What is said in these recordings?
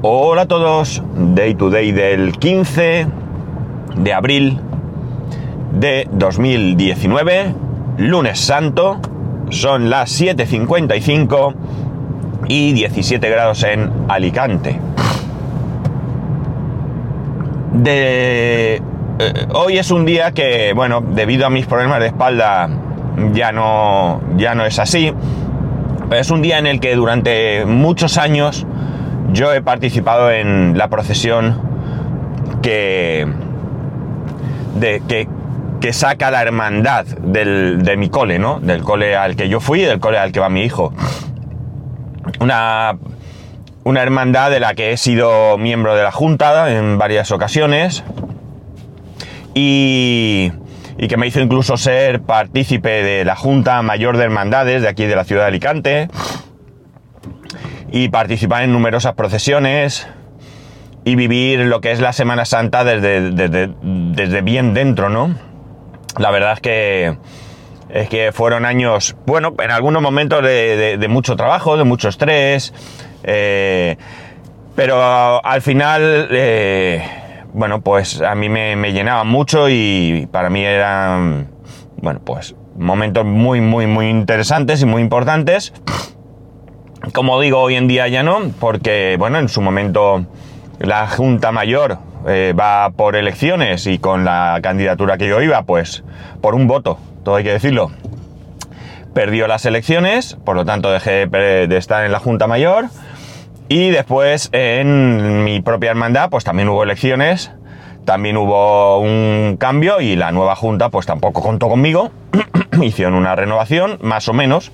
Hola a todos, Day to Day del 15 de abril de 2019, lunes santo, son las 7.55 y 17 grados en Alicante. Eh, hoy es un día que, bueno, debido a mis problemas de espalda ya no, ya no es así. Es un día en el que durante muchos años yo he participado en la procesión que, de, que, que saca la hermandad del, de mi cole, ¿no? Del cole al que yo fui y del cole al que va mi hijo. Una, una hermandad de la que he sido miembro de la Junta en varias ocasiones y, y que me hizo incluso ser partícipe de la Junta Mayor de Hermandades de aquí de la ciudad de Alicante y participar en numerosas procesiones y vivir lo que es la Semana Santa desde, desde, desde bien dentro, ¿no? La verdad es que, es que fueron años, bueno, en algunos momentos de, mucho trabajo, de mucho estrés, eh, pero al final, eh, bueno, pues a mí me, me llenaba mucho y para mí eran, bueno, pues momentos muy, muy, muy interesantes y muy importantes. Como digo, hoy en día ya no, porque, bueno, en su momento la Junta Mayor eh, va por elecciones y con la candidatura que yo iba, pues por un voto, todo hay que decirlo, perdió las elecciones, por lo tanto dejé de estar en la Junta Mayor y después en mi propia hermandad, pues también hubo elecciones, también hubo un cambio y la nueva Junta pues tampoco contó conmigo, hicieron una renovación, más o menos,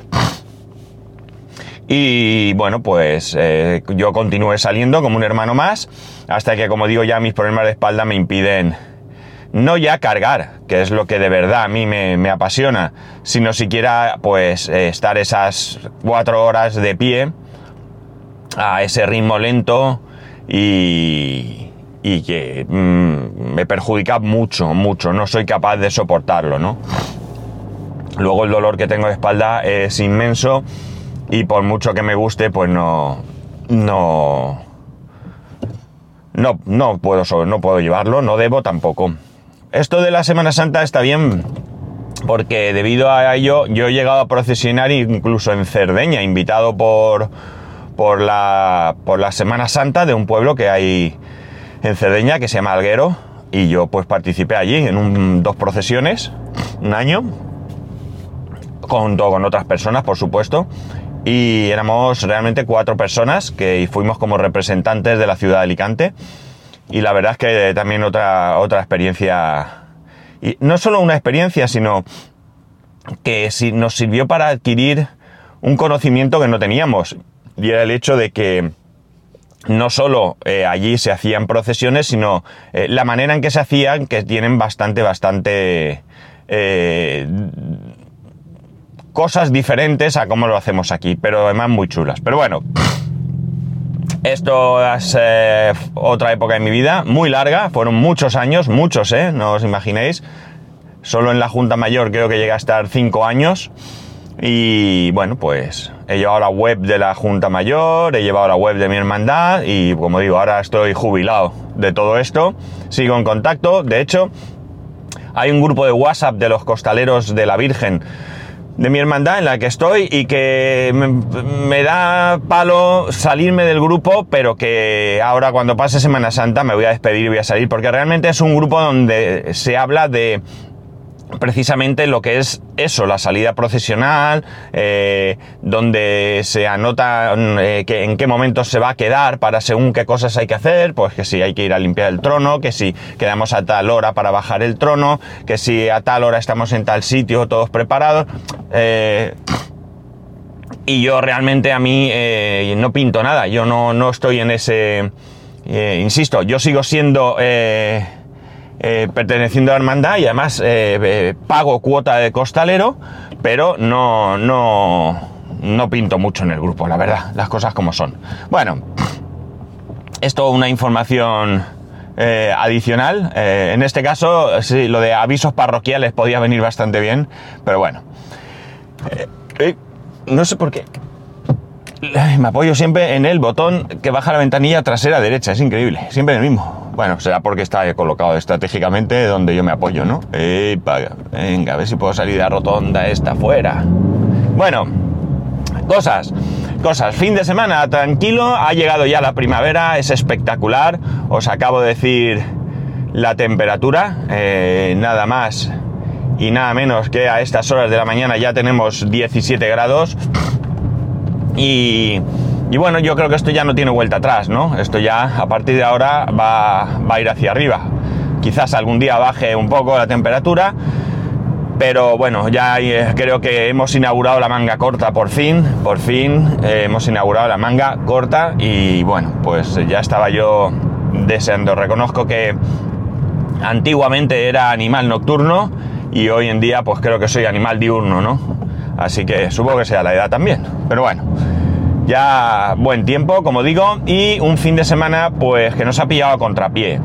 y bueno, pues eh, yo continué saliendo como un hermano más, hasta que, como digo, ya mis problemas de espalda me impiden no ya cargar, que es lo que de verdad a mí me, me apasiona, sino siquiera pues eh, estar esas cuatro horas de pie a ese ritmo lento y, y que mmm, me perjudica mucho, mucho, no soy capaz de soportarlo, ¿no? Luego el dolor que tengo de espalda es inmenso y por mucho que me guste, pues no, no, no, no puedo, no puedo llevarlo, no debo tampoco. Esto de la Semana Santa está bien porque debido a ello yo he llegado a procesionar incluso en Cerdeña, invitado por, por, la, por la Semana Santa de un pueblo que hay en Cerdeña que se llama Alguero y yo pues participé allí en un, dos procesiones, un año, junto con otras personas por supuesto, y éramos realmente cuatro personas que fuimos como representantes de la ciudad de Alicante. Y la verdad es que también otra, otra experiencia, y no solo una experiencia, sino que nos sirvió para adquirir un conocimiento que no teníamos. Y era el hecho de que no solo eh, allí se hacían procesiones, sino eh, la manera en que se hacían, que tienen bastante, bastante eh, cosas diferentes a cómo lo hacemos aquí, pero además muy chulas. Pero bueno, esto es eh, otra época de mi vida, muy larga, fueron muchos años, muchos, ¿eh? No os imaginéis. Solo en la Junta Mayor creo que llegué a estar cinco años. Y bueno, pues he llevado la web de la Junta Mayor, he llevado la web de mi hermandad y como digo, ahora estoy jubilado de todo esto. Sigo en contacto, de hecho, hay un grupo de WhatsApp de los costaleros de la Virgen de mi hermandad en la que estoy y que me, me, da palo salirme del grupo, pero que ahora cuando pase Semana Santa me voy a despedir y voy a salir, porque realmente es un grupo donde se habla de precisamente lo que es eso, la salida procesional, eh, donde se anota eh, que en qué momento se va a quedar para según qué cosas hay que hacer, pues que si hay que ir a limpiar el trono, que si quedamos a tal hora para bajar el trono, que si a tal hora estamos en tal sitio todos preparados. Eh, y yo realmente a mí no pinto nada, yo no, no estoy en ese... Insisto, yo sigo siendo... Eh, perteneciendo a la hermandad y además eh, eh, pago cuota de costalero, pero no, no, no pinto mucho en el grupo, la verdad, las cosas como son. Bueno, esto una información adicional. en este caso, sí, lo de avisos parroquiales podía venir bastante bien, pero bueno. no sé por qué. me apoyo siempre en el botón que baja la ventanilla trasera derecha, es increíble, siempre el mismo. Bueno, será porque está colocado estratégicamente donde yo me apoyo, ¿no? venga, a ver si puedo salir la rotonda esta fuera. Bueno, cosas, cosas. Fin de semana tranquilo, ha llegado ya la primavera, es espectacular. Os acabo de decir la temperatura, eh, nada más y nada menos que a estas horas de la mañana ya tenemos 17 grados. Y, bueno, yo creo que esto ya no tiene vuelta atrás, ¿no? Esto ya a partir de ahora va, a ir hacia arriba. Quizás algún día baje un poco la temperatura, pero bueno, ya eh, creo que hemos inaugurado la manga corta por fin, por fin eh, hemos inaugurado la manga corta y bueno, pues ya estaba yo deseando. Reconozco que antiguamente era animal nocturno y hoy en día pues creo que soy animal diurno, ¿no? Así que supongo que sea la edad también, pero bueno. Ya buen tiempo, como digo, y un fin de semana pues que nos ha pillado a contrapié.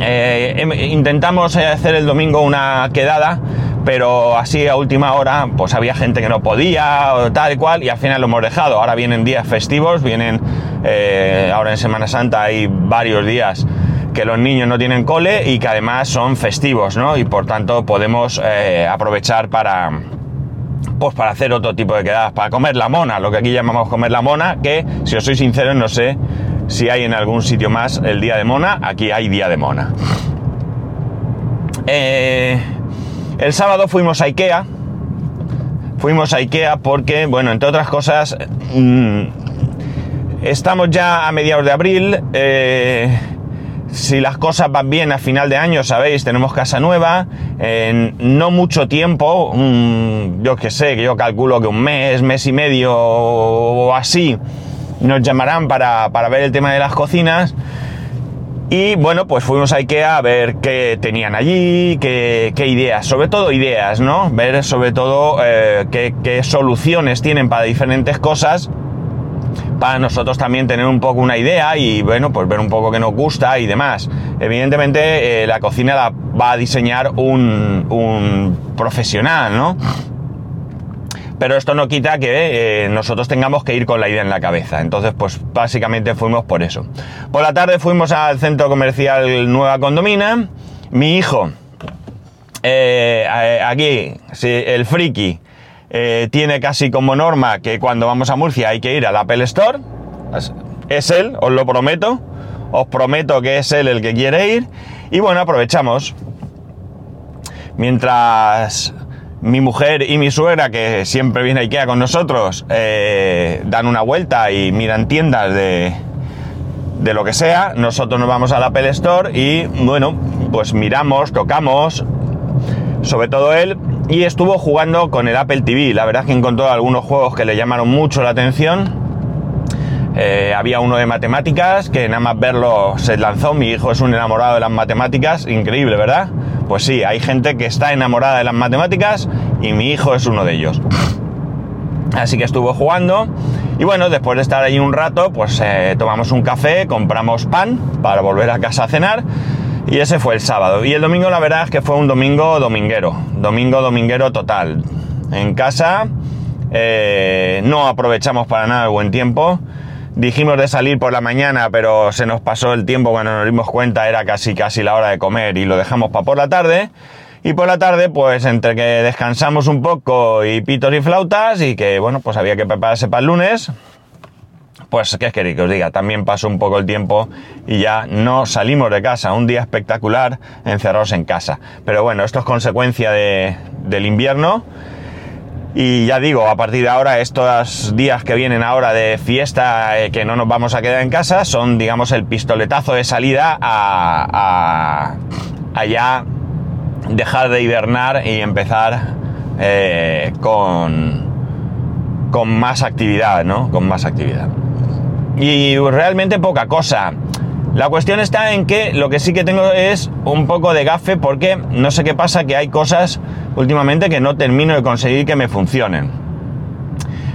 Eh, intentamos hacer el domingo una quedada, pero así a última hora, pues había gente que no podía, tal y cual, y al final lo hemos dejado. Ahora vienen días festivos, vienen, eh, ahora en Semana Santa hay varios días que los niños no tienen cole y que además son festivos, ¿no? Y por tanto podemos eh, aprovechar para, pues para hacer otro tipo de quedadas, para comer la mona, lo que aquí llamamos comer la mona, que si os soy sincero no sé si hay en algún sitio más el día de mona, aquí hay día de mona. Eh, el sábado fuimos a Ikea, fuimos a Ikea porque, bueno, entre otras cosas, mm, estamos ya a mediados de abril, eh, si las cosas van bien a final de año, sabéis, tenemos casa nueva, en no mucho tiempo, yo que sé, que yo calculo que un mes, mes y medio o así, nos llamarán para, ver el tema de las cocinas. Y bueno, pues fuimos a Ikea a ver qué tenían allí, qué, ideas, sobre todo ideas, ¿no? Ver sobre todo eh, qué, qué soluciones tienen para diferentes cosas para nosotros también tener un poco una idea y bueno, pues ver un poco qué nos gusta y demás. Evidentemente eh, la cocina la va a diseñar un, profesional, ¿no? Pero esto no quita que eh, nosotros tengamos que ir con la idea en la cabeza. Entonces, pues básicamente fuimos por eso. Por la tarde fuimos al centro comercial Nueva Condomina. Mi hijo, eh, aquí, el friki, eh, tiene casi como norma que cuando vamos a Murcia hay que ir al Apple Store. Es él, os lo prometo. Os prometo que es él el que quiere ir. Y bueno, aprovechamos. Mientras mi mujer y mi suegra, que siempre viene a Ikea con nosotros, eh, dan una vuelta y miran tiendas de, de lo que sea, nosotros nos vamos al Apple Store y bueno, pues miramos, tocamos, sobre todo él, y estuvo jugando con el Apple TV. La verdad es que encontró algunos juegos que le llamaron mucho la atención. Eh, había uno de matemáticas que nada más verlo se lanzó. Mi hijo es un enamorado de las matemáticas, increíble, ¿verdad? Pues sí, hay gente que está enamorada de las matemáticas y mi hijo es uno de ellos. Así que estuvo jugando y bueno, después de estar ahí un rato, pues eh, tomamos un café, compramos pan para volver a casa a cenar y ese fue el sábado. Y el domingo la verdad es que fue un domingo dominguero. Domingo dominguero total. En casa eh, no aprovechamos para nada el buen tiempo. Dijimos de salir por la mañana, pero se nos pasó el tiempo cuando nos dimos cuenta era casi casi la hora de comer y lo dejamos para por la tarde. Y por la tarde, pues entre que descansamos un poco y pitos y flautas y que bueno, pues había que prepararse para el lunes, pues, ¿qué queréis que os diga? También pasó un poco el tiempo y ya no salimos de casa. Un día espectacular encerrados en casa. Pero bueno, esto es consecuencia del invierno. Y ya digo, a partir de ahora, estos días que vienen ahora de fiesta, eh, que no nos vamos a quedar en casa, son, digamos, el pistoletazo de salida a, a, ya dejar de hibernar y empezar eh, con, con más actividad, ¿no? Con más actividad y realmente poca cosa. La cuestión está en que lo que sí que tengo es un poco de gafe porque no sé qué pasa, que hay cosas últimamente que no termino de conseguir que me funcionen.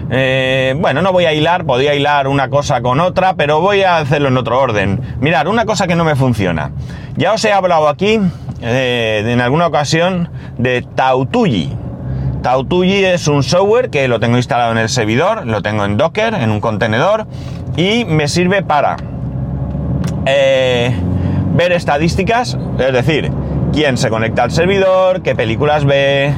Eh, bueno, no voy a hilar, podría hilar una cosa con otra, pero voy a hacerlo en otro orden. Mirad, una cosa que no me funciona. Ya os he hablado aquí eh, en alguna ocasión de Tautuyi. Tautuji es un software que lo tengo instalado en el servidor, lo tengo en Docker, en un contenedor, y me sirve para eh, ver estadísticas, es decir, quién se conecta al servidor, qué películas ve,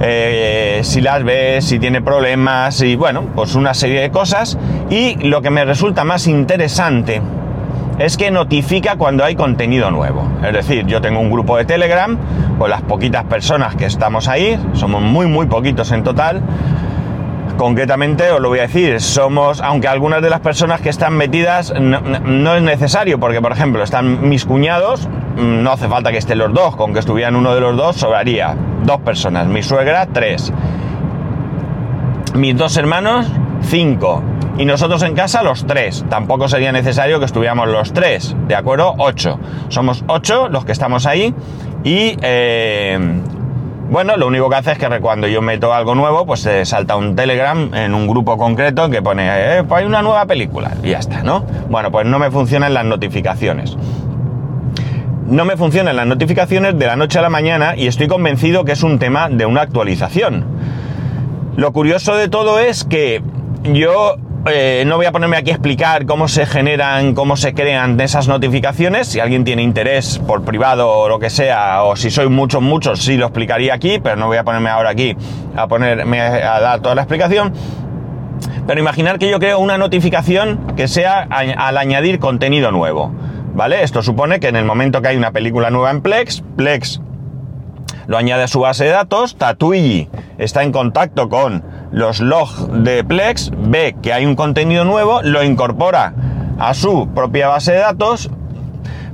eh, si las ve, si tiene problemas, y bueno, pues una serie de cosas. Y lo que me resulta más interesante es que notifica cuando hay contenido nuevo. Es decir, yo tengo un grupo de Telegram con las poquitas personas que estamos ahí, somos muy muy poquitos en total. Concretamente os lo voy a decir, somos, aunque algunas de las personas que están metidas no, es necesario, porque por ejemplo están mis cuñados, mm, no hace falta que estén los dos, con que estuvieran uno de los dos sobraría dos personas, mi suegra tres, mis dos hermanos cinco, y nosotros en casa los tres. Tampoco sería necesario que estuviéramos los tres, ¿de acuerdo? Ocho. Somos ocho los que estamos ahí y... eh, bueno, lo único que hace es que cuando yo meto algo nuevo, pues se salta un Telegram en un grupo concreto que pone, eh, pues hay una nueva película y ya está, ¿no? Bueno, pues no me funcionan las notificaciones. No me funcionan las notificaciones de la noche a la mañana y estoy convencido que es un tema de una actualización. Lo curioso de todo es que yo eh, no voy a ponerme aquí a explicar cómo se generan, cómo se crean esas notificaciones. Si alguien tiene interés por privado o lo que sea, o si soy muchos, muchos, sí lo explicaría aquí, pero no voy a ponerme ahora aquí a ponerme a dar toda la explicación. Pero imaginar que yo creo una notificación que sea al añadir contenido nuevo. ¿Vale? Esto supone que en el momento que hay una película nueva en Plex, Plex lo añade a su base de datos, Tatuigi está en contacto con los logs de Plex, ve que hay un contenido nuevo, lo incorpora a su propia base de datos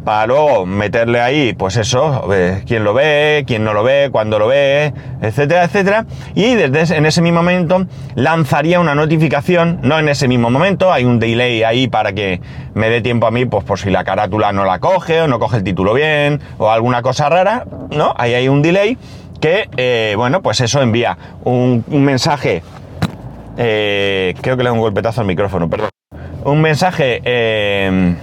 para luego meterle ahí, pues eso, eh, quién lo ve, quién no lo ve, cuándo lo ve, etcétera, etcétera. Y desde en ese mismo momento lanzaría una notificación, no en ese mismo momento, hay un delay ahí para que me dé tiempo a mí, pues por si la carátula no la coge o no coge el título bien o alguna cosa rara, ¿no? Ahí hay un delay que, eh, bueno, pues eso envía un, un mensaje, eh, creo que le doy un golpetazo al micrófono, perdón, un mensaje, eh,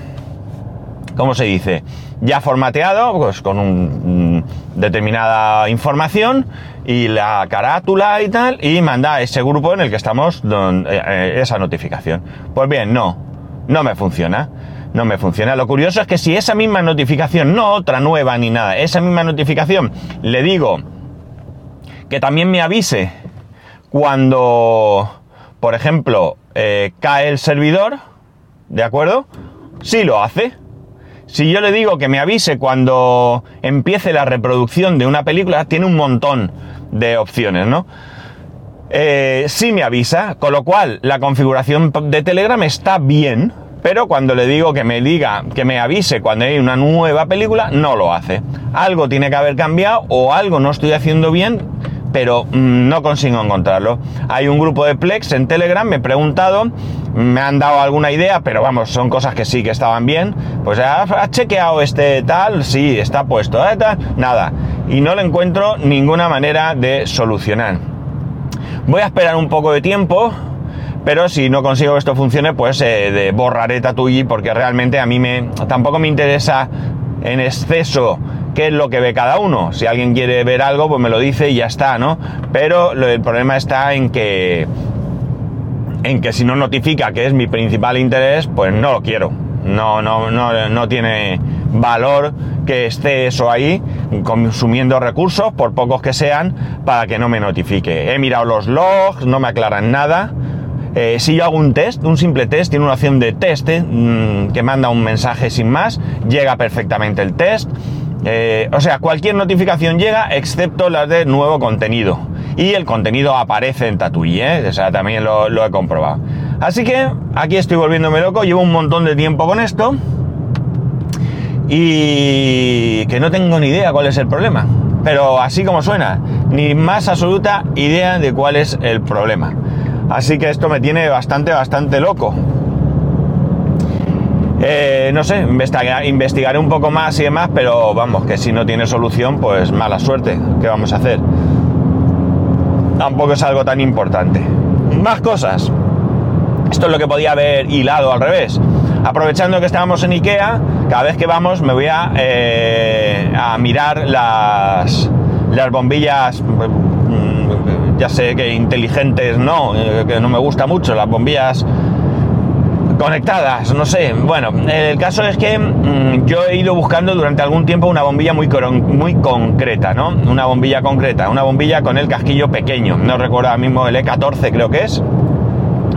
¿cómo se dice? Ya formateado, pues con un, determinada información y la carátula y tal, y manda a ese grupo en el que estamos don, eh, esa notificación. Pues bien, no, no me funciona. No me funciona. Lo curioso es que si esa misma notificación, no otra nueva ni nada, esa misma notificación le digo que también me avise cuando, por ejemplo, eh, cae el servidor, ¿de acuerdo? Sí lo hace. Si yo le digo que me avise cuando empiece la reproducción de una película, tiene un montón de opciones, ¿no? Eh, sí me avisa, con lo cual la configuración de Telegram está bien, pero cuando le digo que me diga, que me avise cuando hay una nueva película, no lo hace. Algo tiene que haber cambiado o algo no estoy haciendo bien, pero mmm, no consigo encontrarlo. Hay un grupo de Plex en Telegram, me he preguntado, me han dado alguna idea, pero vamos, son cosas que sí que estaban bien. Pues ha chequeado este tal, sí, está puesto, ¿eh? tal, nada. Y no le encuentro ninguna manera de solucionar. Voy a esperar un poco de tiempo, pero si no consigo que esto funcione, pues eh, borraré Tatuyi porque realmente a mí me tampoco me interesa en exceso qué es lo que ve cada uno. Si alguien quiere ver algo, pues me lo dice y ya está, ¿no? Pero el problema está en que en que si no notifica que es mi principal interés, pues no lo quiero. No, no, no, no tiene valor que esté eso ahí consumiendo recursos, por pocos que sean, para que no me notifique. He mirado los logs, no me aclaran nada. Eh, si yo hago un test, un simple test, tiene una opción de test mmm, que manda un mensaje sin más, llega perfectamente el test. Eh, o sea, cualquier notificación llega excepto las de nuevo contenido. Y el contenido aparece en Tatuí, ¿eh? O sea, también lo, lo he comprobado. Así que aquí estoy volviéndome loco, llevo un montón de tiempo con esto. Y que no tengo ni idea cuál es el problema. Pero así como suena, ni más absoluta idea de cuál es el problema. Así que esto me tiene bastante, bastante loco. Eh, no sé, investigar, investigaré un poco más y demás, pero vamos, que si no tiene solución, pues mala suerte. ¿Qué vamos a hacer? Tampoco es algo tan importante. Más cosas. Esto es lo que podía haber hilado al revés. Aprovechando que estábamos en Ikea, cada vez que vamos me voy a, eh, a mirar las, las bombillas Ya sé que inteligentes no, eh, que no me gusta mucho, las bombillas conectadas, no sé. Bueno, el caso es que mm, yo he ido buscando durante algún tiempo una bombilla muy, muy concreta, ¿no? Una bombilla concreta, una bombilla con el casquillo pequeño. No recuerdo ahora mismo el E14 creo que es.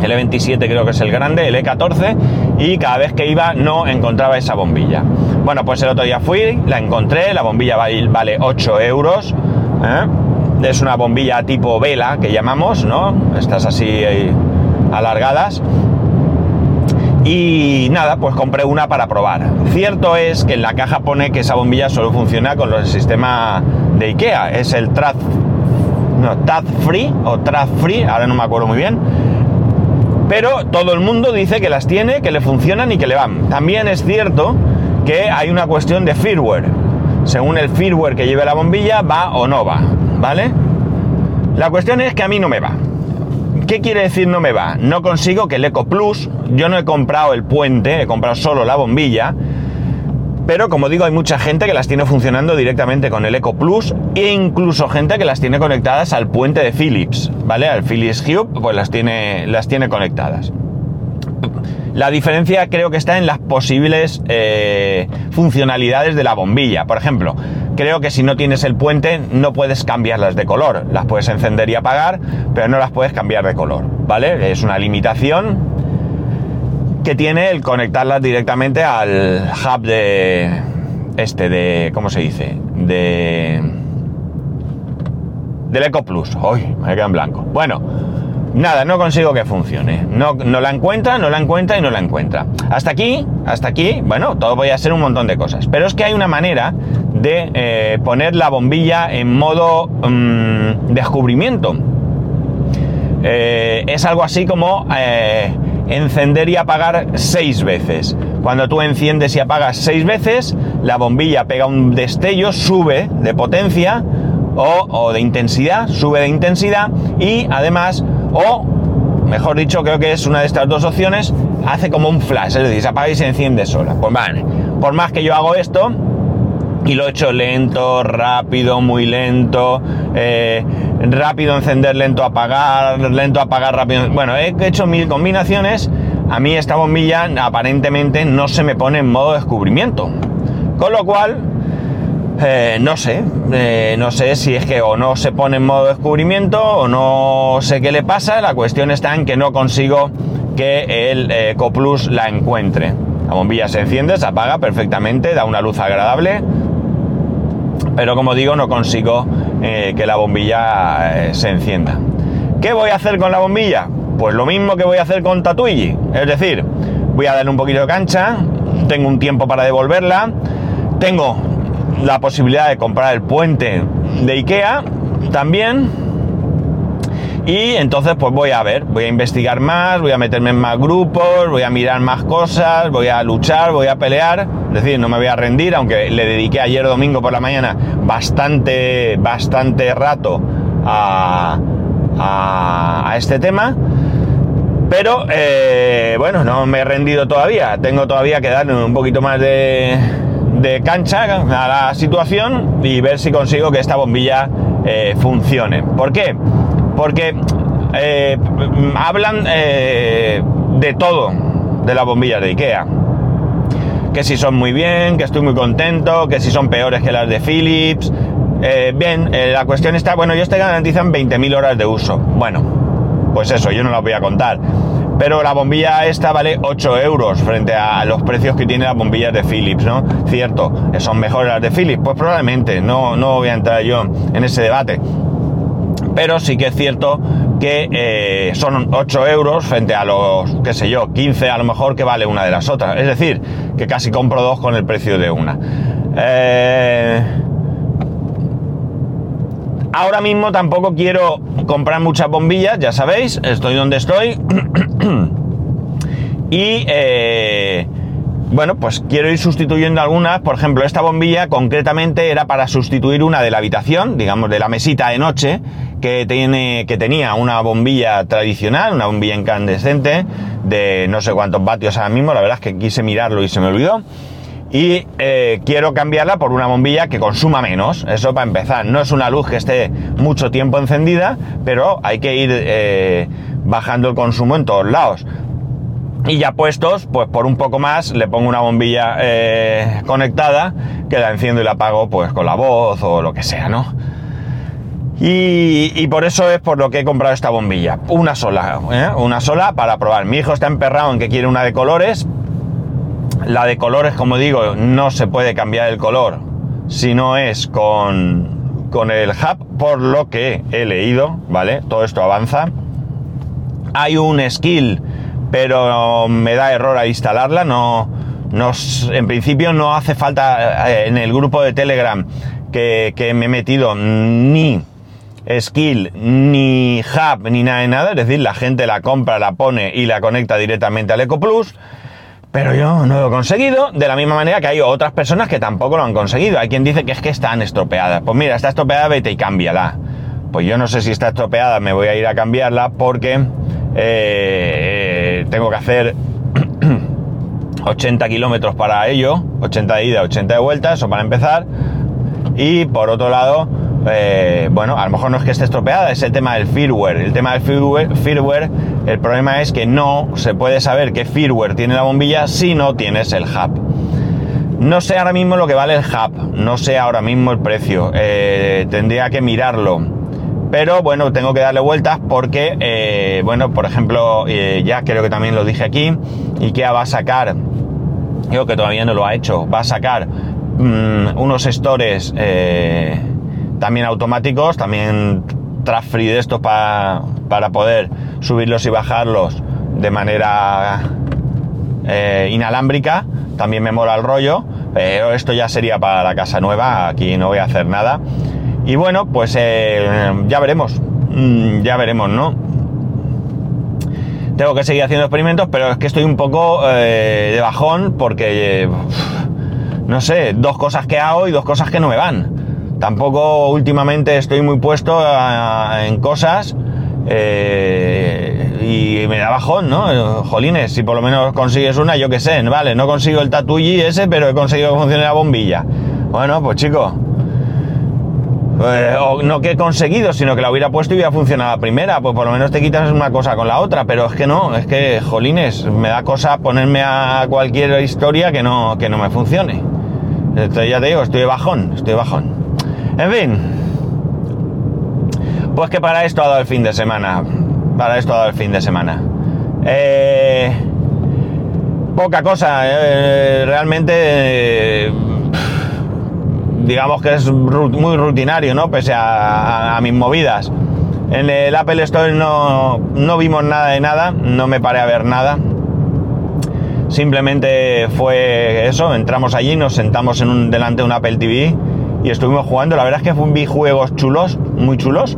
El E27 creo que es el grande, el E14, y cada vez que iba no encontraba esa bombilla. Bueno, pues el otro día fui, la encontré, la bombilla vale 8 euros. ¿eh? Es una bombilla tipo vela que llamamos, ¿no? Estas así eh, alargadas y nada, pues compré una para probar. Cierto es que en la caja pone que esa bombilla solo funciona con el sistema de IKEA. Es el TRAD, no, TAD Free o TRAD Free, ahora no me acuerdo muy bien. Pero todo el mundo dice que las tiene, que le funcionan y que le van. También es cierto que hay una cuestión de firmware. Según el firmware que lleve la bombilla, va o no va, ¿vale? La cuestión es que a mí no me va. ¿Qué quiere decir no me va? No consigo que el Eco Plus, yo no he comprado el puente, he comprado solo la bombilla, pero como digo, hay mucha gente que las tiene funcionando directamente con el Eco Plus e incluso gente que las tiene conectadas al puente de Philips, ¿vale? Al Philips Hue, pues las tiene, las tiene conectadas. La diferencia creo que está en las posibles eh, funcionalidades de la bombilla. Por ejemplo, creo que si no tienes el puente no puedes cambiarlas de color. Las puedes encender y apagar, pero no las puedes cambiar de color. ¿Vale? Es una limitación que tiene el conectarlas directamente al hub de este de ¿cómo se dice? de del Eco Plus. Uy, me queda en blanco. Bueno, nada, no consigo que funcione. No, no, la encuentra, no la encuentra y no la encuentra. Hasta aquí, hasta aquí, bueno, todo voy a ser un montón de cosas. Pero es que hay una manera de eh, poner la bombilla en modo mm, descubrimiento. Eh, es algo así como eh, encender y apagar seis veces. Cuando tú enciendes y apagas seis veces, la bombilla pega un destello, sube de potencia o, o de intensidad, sube de intensidad y además o, mejor dicho, creo que es una de estas dos opciones, hace como un flash, es decir, se apaga y se enciende sola. Pues vale, por más que yo hago esto, y lo he hecho lento, rápido, muy lento, eh, rápido encender, lento apagar, lento apagar, rápido. Bueno, he hecho mil combinaciones. A mí esta bombilla aparentemente no se me pone en modo descubrimiento. Con lo cual, eh, no sé, eh, no sé si es que o no se pone en modo descubrimiento o no sé qué le pasa. La cuestión está en que no consigo que el eh, EcoPlus la encuentre. La bombilla se enciende, se apaga perfectamente, da una luz agradable, pero como digo, no consigo que la bombilla se encienda. ¿Qué voy a hacer con la bombilla? Pues lo mismo que voy a hacer con Tatuigi, es decir, voy a darle un poquito de cancha, tengo un tiempo para devolverla, tengo la posibilidad de comprar el puente de Ikea también. Y entonces pues voy a ver, voy a investigar más, voy a meterme en más grupos, voy a mirar más cosas, voy a luchar, voy a pelear. Es decir, no me voy a rendir, aunque le dediqué ayer domingo por la mañana bastante, bastante rato a, a, este tema. Pero eh, bueno, no me he rendido todavía. Tengo todavía que darle un poquito más de, de cancha a la situación y ver si consigo que esta bombilla eh, funcione. ¿Por qué? Porque eh, hablan eh, de todo de las bombillas de Ikea. Que si son muy bien, que estoy muy contento, que si son peores que las de Philips. bien, la cuestión está, bueno, ellos te garantizan 20.000 horas de uso. Bueno, pues eso, yo no las voy a contar pero la bombilla esta vale 8 euros frente a los precios que tienen las bombillas de Philips, ¿no? Cierto, ¿son mejores las de Philips? Pues probablemente, no, no voy a entrar yo en ese debate. Pero sí que es cierto que eh, son 8 euros frente a los, qué sé yo, 15 a lo mejor que vale una de las otras. Es decir, que casi compro dos con el precio de una. Eh, ahora mismo tampoco quiero comprar muchas bombillas, ya sabéis, estoy donde estoy. y eh, bueno, pues quiero ir sustituyendo algunas. Por ejemplo, esta bombilla concretamente era para sustituir una de la habitación, digamos, de la mesita de noche, que, tiene, que tenía una bombilla tradicional, una bombilla incandescente, de no sé cuántos vatios ahora mismo, la verdad es que quise mirarlo y se me olvidó. y eh, quiero cambiarla por una bombilla que consuma menos. Eso para empezar. No es una luz que esté mucho tiempo encendida, pero hay que ir eh, bajando el consumo en todos lados. Y ya puestos, pues por un poco más le pongo una bombilla eh, conectada que la enciendo y la apago pues con la voz o lo que sea, ¿no? Y, por eso es por lo que he comprado esta bombilla. Una sola, ¿eh? una sola para probar. Mi hijo está emperrado en que quiere una de colores. La de colores, como digo, no se puede cambiar el color si no es con, con el hub, por lo que he leído, ¿vale? Todo esto avanza. Hay un skill, pero me da error a instalarla. No, no, en principio no hace falta eh, en el grupo de Telegram que, que me he metido ni skill, ni hub, ni nada de nada. Es decir, la gente la compra, la pone y la conecta directamente al EcoPlus. Pero yo no lo he conseguido, de la misma manera que hay otras personas que tampoco lo han conseguido. Hay quien dice que es que están estropeadas. Pues mira, está estropeada, vete y cámbiala. Pues yo no sé si está estropeada, me voy a ir a cambiarla porque eh, tengo que hacer 80 kilómetros para ello, 80 de ida, 80 de vuelta, eso para empezar. Y por otro lado, eh, bueno, a lo mejor no es que esté estropeada, es el tema del firmware. El tema del firmware, el problema es que no se puede saber qué firmware tiene la bombilla si no tienes el hub. No sé ahora mismo lo que vale el hub, no sé ahora mismo el precio, eh, tendría que mirarlo. Pero bueno, tengo que darle vueltas porque, eh, bueno, por ejemplo, ya creo que también lo dije aquí, IKEA va a sacar, creo que todavía no lo ha hecho, va a sacar mm, unos stores también automáticos, también free de estos para, poder subirlos y bajarlos de manera eh, inalámbrica. También me mola el rollo, pero esto ya sería para la casa nueva, aquí no voy a hacer nada. Y bueno, pues eh, ya veremos, mm, ya veremos, ¿no? Tengo que seguir haciendo experimentos, pero es que estoy un poco eh, de bajón porque, no sé, dos cosas que hago y dos cosas que no me van. Tampoco últimamente estoy muy puesto en cosas eh, y me da bajón, ¿no? Jolines, si por lo menos consigues una, yo qué sé, vale, no consigo el tatuyi ese, pero he conseguido que funcione la bombilla. Bueno, pues chico, eh, no que he conseguido, sino que la hubiera puesto y hubiera funcionado la primera, pues por lo menos te quitas una cosa con la otra, pero es que no, es que, jolines, me da cosa ponerme a cualquier historia que no, que no me funcione. Entonces ya te digo, estoy bajón, estoy bajón. En fin. Pues que para esto ha dado el fin de semana. Para esto ha dado el fin de semana. Eh, poca cosa. Eh, realmente... digamos que es muy rutinario, ¿no? Pese a, mis movidas. En el Apple Store no, no vimos nada de nada. No me paré a ver nada simplemente fue eso, entramos allí, nos sentamos en un, delante de un Apple TV y estuvimos jugando. La verdad es que vi juegos chulos, muy chulos.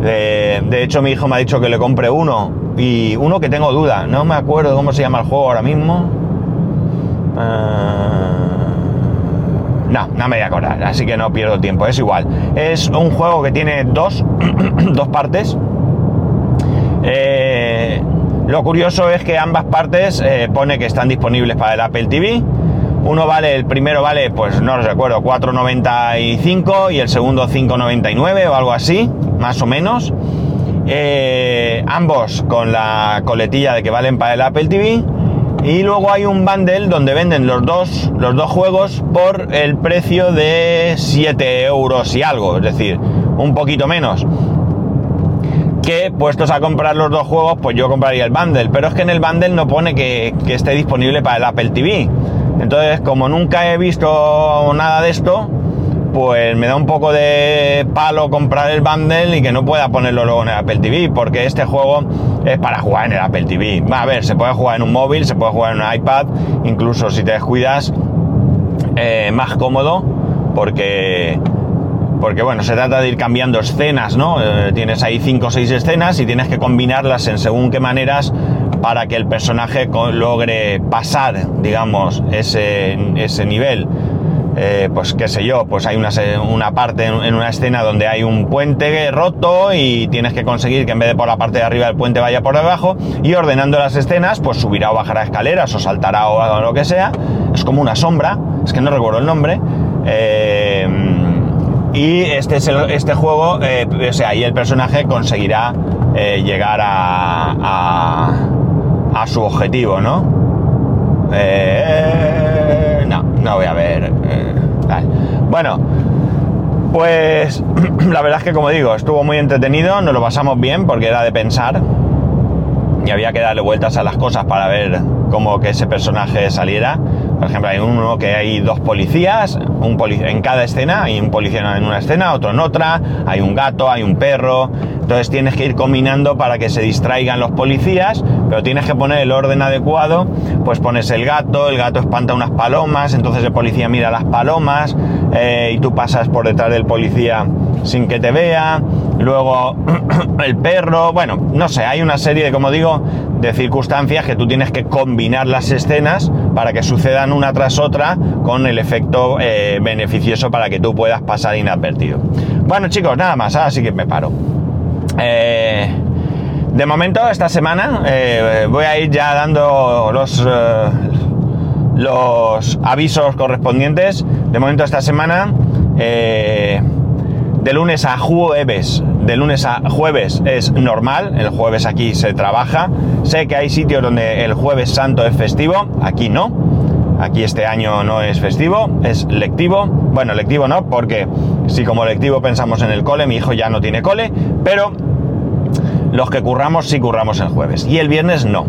de hecho, mi hijo me ha dicho que le compre uno y uno que tengo duda. No me acuerdo cómo se llama el juego ahora mismo. Ah, no, no me voy a acordar, así que no pierdo tiempo, es igual. Es un juego que tiene dos, dos partes. Eh, lo curioso es que ambas partes eh, pone que están disponibles para el Apple TV uno vale, el primero vale, pues no recuerdo, 4,95 y el segundo 5,99 o algo así, más o menos. Eh, ambos con la coletilla de que valen para el Apple TV. Y luego hay un bundle donde venden los dos, los dos juegos por el precio de 7 euros y algo, es decir, un poquito menos. Que puestos a comprar los dos juegos, pues yo compraría el bundle. Pero es que en el bundle no pone que, que esté disponible para el Apple TV. Entonces, como nunca he visto nada de esto, pues me da un poco de palo comprar el bundle y que no pueda ponerlo luego en el Apple TV, porque este juego es para jugar en el Apple TV. A ver, se puede jugar en un móvil, se puede jugar en un iPad, incluso si te descuidas, eh, más cómodo, porque porque bueno, se trata de ir cambiando escenas, ¿no? Eh, tienes ahí 5 o 6 escenas y tienes que combinarlas en según qué maneras para que el personaje logre pasar, digamos, ese, ese nivel. Eh, pues qué sé yo, pues hay una, una parte en, una escena donde hay un puente roto y tienes que conseguir que en vez de por la parte de arriba del puente vaya por debajo y ordenando las escenas pues subirá o bajará escaleras o saltará o lo que sea, es como una sombra es que no recuerdo el nombre. Eh, y este, es este juego, eh, o sea, ahí el personaje conseguirá llegar a, a, a, su objetivo, ¿no? no, no voy a ver. Bueno, pues la verdad es que como digo, estuvo muy entretenido, nos lo pasamos bien porque era de pensar y había que darle vueltas a las cosas para ver cómo que ese personaje saliera. Por ejemplo, hay uno que hay dos policías, un en cada escena, hay un policía en una escena, otro en otra, hay un gato, hay un perro, entonces tienes que ir combinando para que se distraigan los policías, pero tienes que poner el orden adecuado, pues pones el gato, el gato espanta unas palomas, entonces el policía mira las palomas eh, y tú pasas por detrás del policía sin que te vea, luego el perro, bueno, no sé, hay una serie de, como digo, de circunstancias que tú tienes que combinar las escenas para que sucedan una tras otra con el efecto eh, beneficioso para que tú puedas pasar inadvertido. Bueno chicos, nada más, ahora sí que me paro. Eh, de momento, esta semana voy a ir ya dando los, los avisos correspondientes. De momento, esta semana de lunes a jueves. De lunes a jueves es normal, el jueves aquí se trabaja. Sé que hay sitios donde el jueves santo es festivo, aquí no. Aquí este año no es festivo, es lectivo. Bueno, lectivo no, porque si como lectivo pensamos en el cole, mi hijo ya no tiene cole, pero los que curramos sí curramos el jueves. Y el viernes no.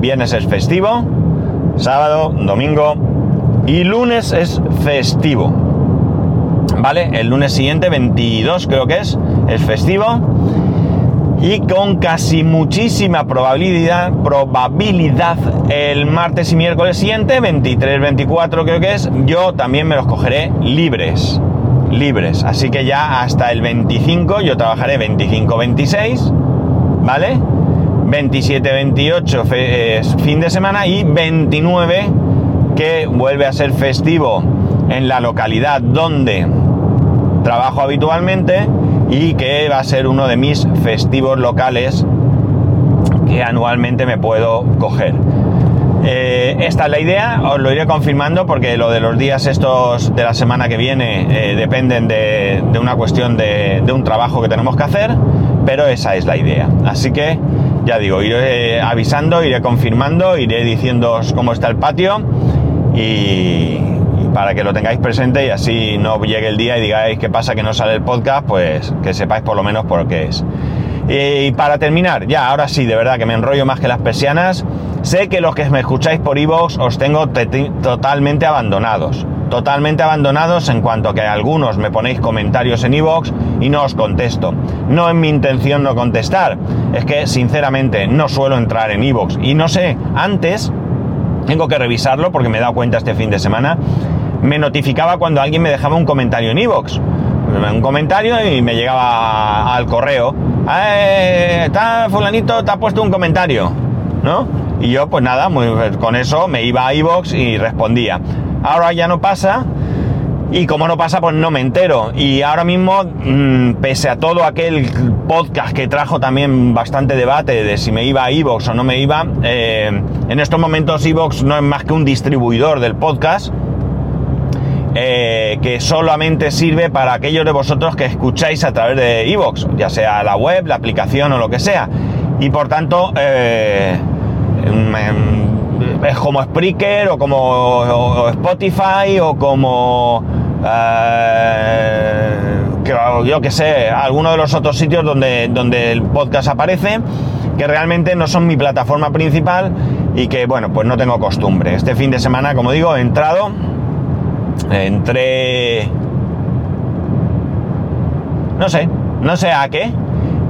Viernes es festivo, sábado, domingo y lunes es festivo. ¿vale? El lunes siguiente, 22 creo que es, es festivo. Y con casi muchísima probabilidad, probabilidad el martes y miércoles siguiente, 23, 24 creo que es, yo también me los cogeré libres. Libres. Así que ya hasta el 25 yo trabajaré 25, 26, ¿vale? 27, 28 es fin de semana y 29 que vuelve a ser festivo en la localidad donde trabajo habitualmente y que va a ser uno de mis festivos locales que anualmente me puedo coger. Eh, esta es la idea, os lo iré confirmando porque lo de los días estos de la semana que viene eh, dependen de, una cuestión de, un trabajo que tenemos que hacer, pero esa es la idea. Así que ya digo, iré avisando, iré confirmando, iré diciéndoos cómo está el patio y, para que lo tengáis presente y así no llegue el día y digáis qué pasa que no sale el podcast, pues que sepáis por lo menos por qué es. Y para terminar, ya, ahora sí, de verdad que me enrollo más que las persianas. Sé que los que me escucháis por iVoox os tengo totalmente abandonados. Totalmente abandonados en cuanto a que algunos me ponéis comentarios en iVoox y no os contesto. No es mi intención no contestar. Es que, sinceramente, no suelo entrar en iVoox. Y no sé, antes tengo que revisarlo porque me he dado cuenta este fin de semana me notificaba cuando alguien me dejaba un comentario en iVoox. un comentario y me llegaba al correo. Eh, está fulanito, te ha puesto un comentario, ¿no? Y yo, pues nada, con eso me iba a iVoox y respondía. Ahora ya no pasa. Y como no pasa, pues no me entero. Y ahora mismo, mm, pese a todo aquel podcast que trajo también bastante debate de si me iba a iVoox o no me iba, eh, en estos momentos iVoox no es más que un distribuidor del podcast eh, que solamente sirve para aquellos de vosotros que escucháis a través de iVoox, ya sea la web, la aplicación o lo que sea. Y por tanto, eh, es como Spreaker o como Spotify o como... Eh, yo que sé, alguno de los otros sitios donde, donde el podcast aparece, que realmente no son mi plataforma principal y que, bueno, pues no tengo costumbre. Este fin de semana, como digo, he entrado entré... No sé, no sé a qué.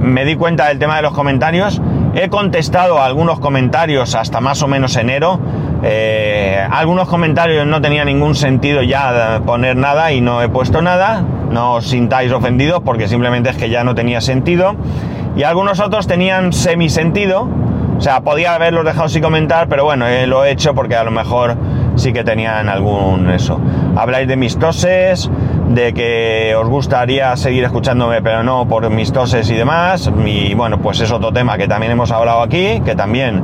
Me di cuenta del tema de los comentarios. He contestado algunos comentarios hasta más o menos enero. Eh, algunos comentarios no tenía ningún sentido ya poner nada y no he puesto nada. No os sintáis ofendidos porque simplemente es que ya no tenía sentido. Y algunos otros tenían semi sentido. O sea, podía haberlos dejado sin comentar, pero bueno, eh, lo he hecho porque a lo mejor sí que tenían algún eso. Habláis de mis toses, de que os gustaría seguir escuchándome, pero no por mis toses y demás. Y bueno, pues es otro tema que también hemos hablado aquí, que también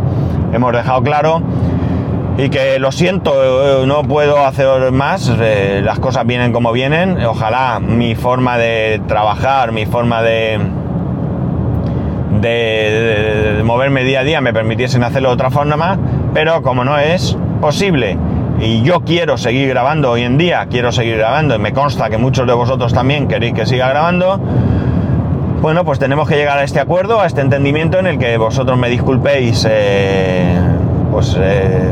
hemos dejado claro. y que lo siento, no puedo hacer más, eh, las cosas vienen como vienen, ojalá mi forma de trabajar, mi forma de, de, de moverme día a día me permitiesen hacerlo de otra forma, pero como no es posible y yo quiero seguir grabando hoy en día, quiero seguir grabando y me consta que muchos de vosotros también queréis que siga grabando, bueno, pues tenemos que llegar a este acuerdo, a este entendimiento en el que vosotros me disculpéis, eh, pues eh,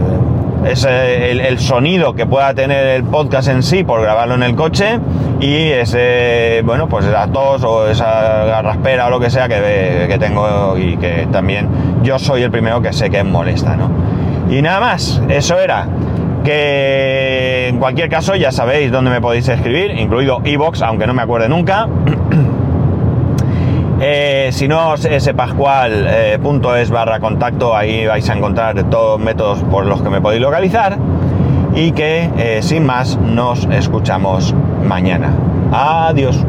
el, sonido que pueda tener el podcast en sí por grabarlo en el coche y ese, bueno, pues esa tos o esa garraspera o lo que sea que, que tengo y que también yo soy el primero que sé que es molesta, ¿no? Y nada más, eso era que en cualquier caso ya sabéis dónde me podéis escribir, incluido iBox, aunque no me acuerde nunca. Eh, si no, spascual.es barra contacto, ahí vais a encontrar todos los métodos por los que me podéis localizar. Y que, eh, sin más, nos escuchamos mañana. Adiós.